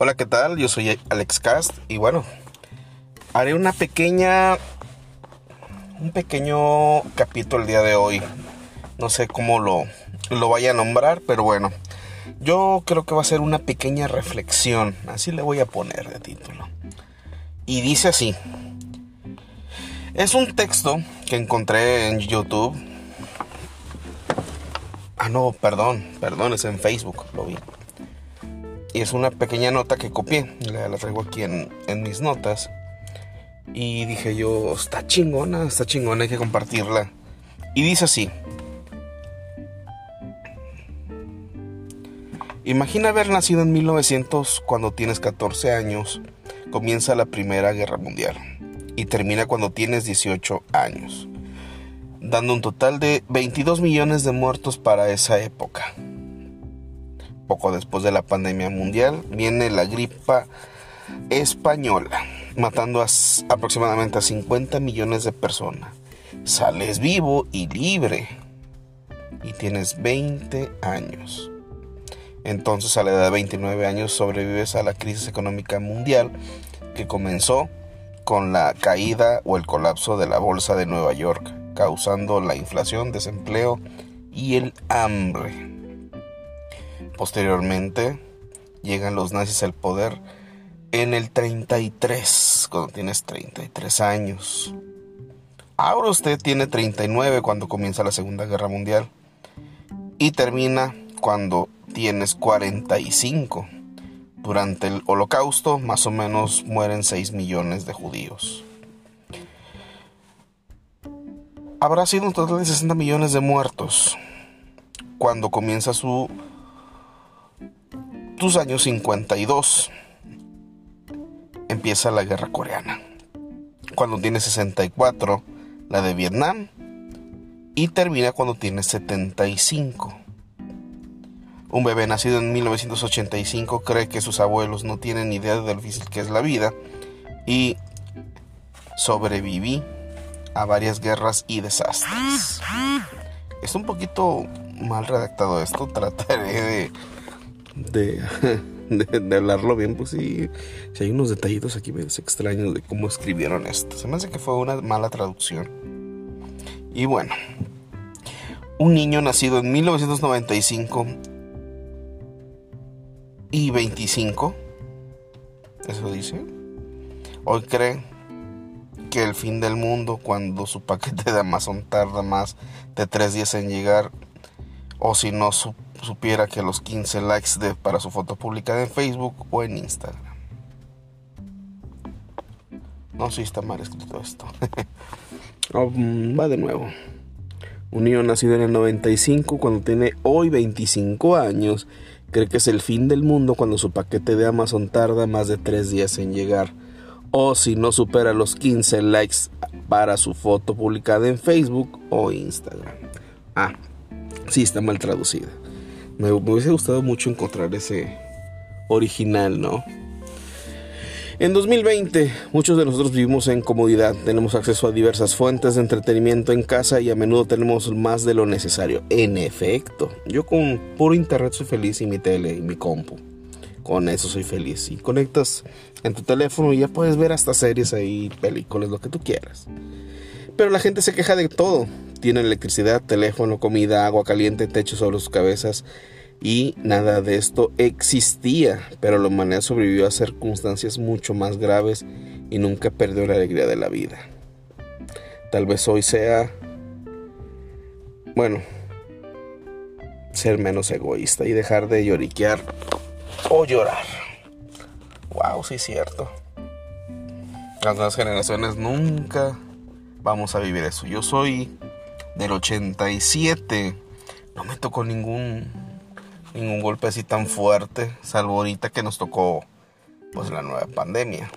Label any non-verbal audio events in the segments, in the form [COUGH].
Hola, ¿qué tal? Yo soy Alex Cast y bueno, haré una pequeña un pequeño capítulo el día de hoy. No sé cómo lo lo vaya a nombrar, pero bueno, yo creo que va a ser una pequeña reflexión, así le voy a poner de título. Y dice así: Es un texto que encontré en YouTube. Ah, no, perdón, perdón, es en Facebook, lo vi. Y es una pequeña nota que copié. La, traigo aquí en, en, mis notas. Y dije yo, está chingona, está chingona, hay que compartirla. Y dice así. Imagina haber nacido en 1900 cuando tienes 14 años, comienza la Primera Guerra Mundial y termina cuando tienes 18 años, dando un total de 22 millones de muertos para esa época. Poco después de la pandemia mundial viene la gripa española, matando a aproximadamente a 50 millones de personas. Sales vivo y libre y tienes 20 años. Entonces a la edad de 29 años sobrevives a la crisis económica mundial que comenzó con la caída o el colapso de la bolsa de Nueva York, causando la inflación, desempleo y el hambre. Posteriormente llegan los nazis al poder en el 33, cuando tienes 33 años. Ahora usted tiene 39 cuando comienza la Segunda Guerra Mundial y termina cuando tienes 45. Durante el holocausto más o menos mueren 6 millones de judíos. Habrá sido un total de 60 millones de muertos cuando comienza su tus años 52 empieza la guerra coreana. Cuando tiene 64, la de Vietnam. Y termina cuando tiene 75. Un bebé nacido en 1985 cree que sus abuelos no tienen idea de lo difícil que es la vida. Y sobreviví a varias guerras y desastres. Es un poquito mal redactado esto. [LAUGHS] Trataré de [LAUGHS] de, hablarlo bien, pues sí, si hay unos detallitos aquí medio extraños de cómo escribieron esto. Se me hace que fue una mala traducción. Y bueno, un niño nacido en 1995 y 25, eso dice, hoy cree que el fin del mundo cuando su paquete de Amazon tarda más de tres días en llegar o si no su supiera que los 15 likes de, para su foto publicada en Facebook o en Instagram. No, si está mal escrito esto. [LAUGHS] Oh, mm, va de nuevo. Un niño nacido en el 95, cuando tiene hoy 25 años, cree que es el fin del mundo cuando su paquete de Amazon tarda más de 3 días en llegar. O si no supera los 15 likes para su foto publicada en Facebook o Instagram. Ah, sí está mal traducida. Me, hubiese gustado mucho encontrar ese original, ¿no? En 2020, muchos de nosotros vivimos en comodidad, tenemos acceso a diversas fuentes de entretenimiento en casa y a menudo tenemos más de lo necesario. En efecto, yo con puro internet soy feliz y mi tele y mi compu. Con eso soy feliz. Y conectas en tu teléfono y ya puedes ver hasta series ahí, películas, lo que tú quieras. Pero la gente se queja de todo tienen electricidad, teléfono, comida, agua caliente, techo sobre sus cabezas y nada de esto existía, pero la humanidad sobrevivió a circunstancias mucho más graves y nunca perdió la alegría de la vida. Tal vez hoy sea, bueno, ser menos egoísta y dejar de lloriquear o llorar. Wow, sí es cierto. Las nuevas generaciones nunca vamos a vivir eso. Yo soy del 87 no me tocó ningún ningún golpe así tan fuerte, salvo ahorita que nos tocó pues la nueva pandemia.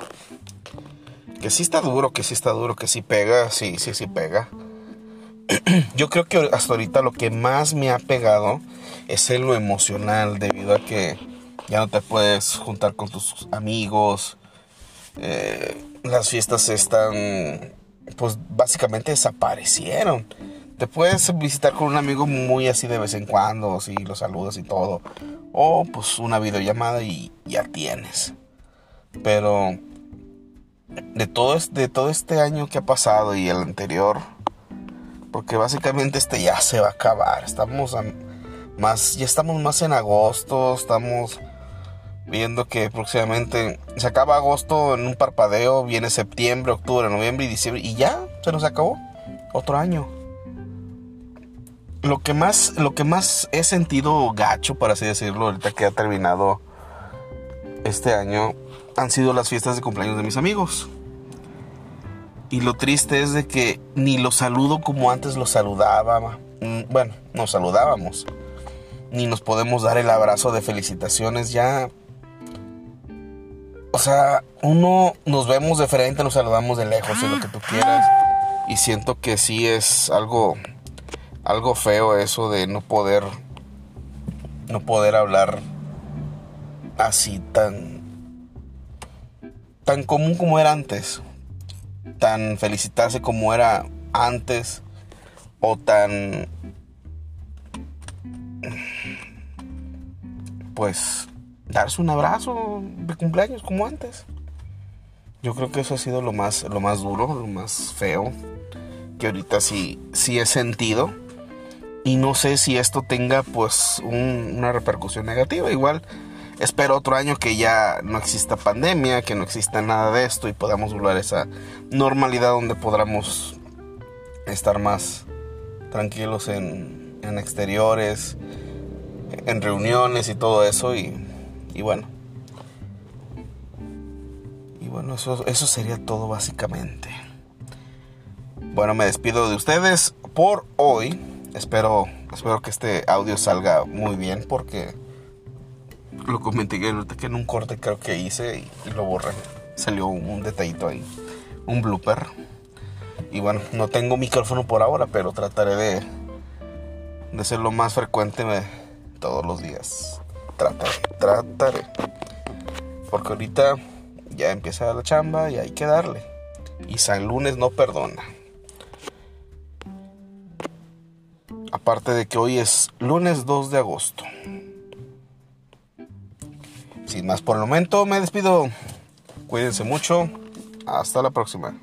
Que sí está duro, que sí está duro, que sí pega, sí, sí, sí pega. [CLEARS THROAT] Yo creo que hasta ahorita lo que más me ha pegado es en lo emocional, debido a que ya no te puedes juntar con tus amigos. Eh, las fiestas están, pues básicamente desaparecieron te puedes visitar con un amigo muy así de vez en cuando, si lo saludas y todo. O pues una videollamada y ya tienes. Pero de todo, de todo este año que ha pasado y el anterior, porque básicamente este ya se va a acabar. Estamos más, ya estamos más en agosto, estamos viendo que próximamente se acaba agosto en un parpadeo, viene septiembre, octubre, noviembre y diciembre y ya se nos acabó otro año. Lo que más, lo que más he sentido gacho, por así decirlo, ahorita que ha terminado este año, han sido las fiestas de cumpleaños de mis amigos. Y lo triste es de que ni los saludo como antes los saludaba. Mm, bueno, nos saludábamos. Ni nos podemos dar el abrazo de felicitaciones ya. O sea, uno nos vemos de frente, nos saludamos de lejos y lo que tú quieras. Y siento que sí es algo algo feo eso de no poder no poder hablar así tan tan común como era antes tan felicitarse como era antes o tan pues darse un abrazo de cumpleaños como antes. Yo creo que eso ha sido lo más lo más duro lo más feo que ahorita sí sí he sentido y no sé si esto tenga pues una repercusión negativa. Igual espero otro año que ya no exista pandemia, que no exista nada de esto y podamos volver a esa normalidad donde podamos estar más tranquilos en, en exteriores, en reuniones y todo eso y, y bueno. Y bueno, eso, eso sería todo básicamente. Bueno, me despido de ustedes por hoy. Espero, espero que este audio salga muy bien porque lo comenté que en un corte creo que hice y, lo borré. Salió un, detallito ahí, un blooper. Y bueno, no tengo micrófono por ahora, pero trataré de, de ser lo más frecuente todos los días. Trataré, trataré. Porque ahorita ya empieza la chamba y hay que darle. Y San Lunes no perdona. Aparte de que hoy es lunes 2 de agosto. Sin más por el momento, me despido. Cuídense mucho. Hasta la próxima.